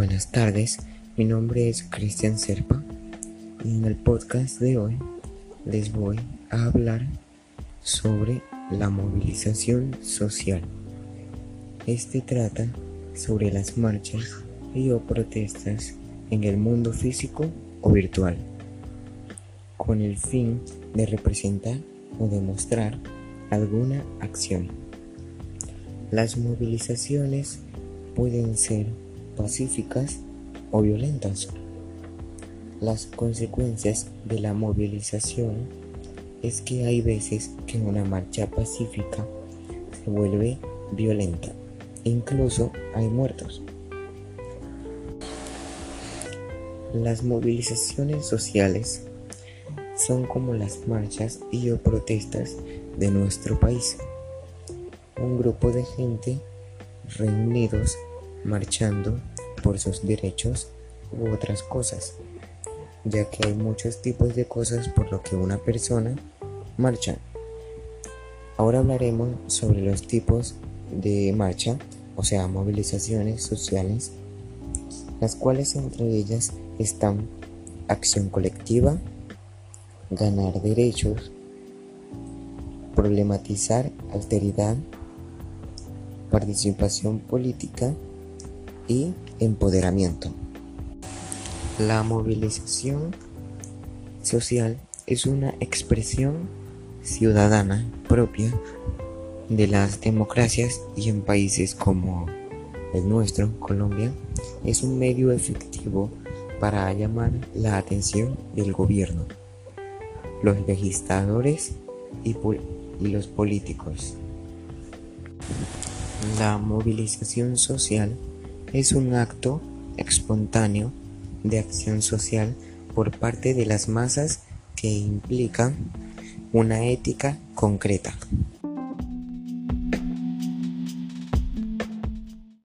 Buenas tardes, mi nombre es Cristian Serpa y en el podcast de hoy les voy a hablar sobre la movilización social. Este trata sobre las marchas y o protestas en el mundo físico o virtual, con el fin de representar o demostrar alguna acción. Las movilizaciones pueden ser pacíficas o violentas. Las consecuencias de la movilización es que hay veces que una marcha pacífica se vuelve violenta. Incluso hay muertos. Las movilizaciones sociales son como las marchas y o protestas de nuestro país. Un grupo de gente reunidos marchando por sus derechos u otras cosas, ya que hay muchos tipos de cosas por lo que una persona marcha. Ahora hablaremos sobre los tipos de marcha, o sea, movilizaciones sociales, las cuales entre ellas están acción colectiva, ganar derechos, problematizar alteridad, participación política, y empoderamiento. La movilización social es una expresión ciudadana propia de las democracias y en países como el nuestro, Colombia, es un medio efectivo para llamar la atención del gobierno, los legisladores y, y los políticos. La movilización social es un acto espontáneo de acción social por parte de las masas que implica una ética concreta.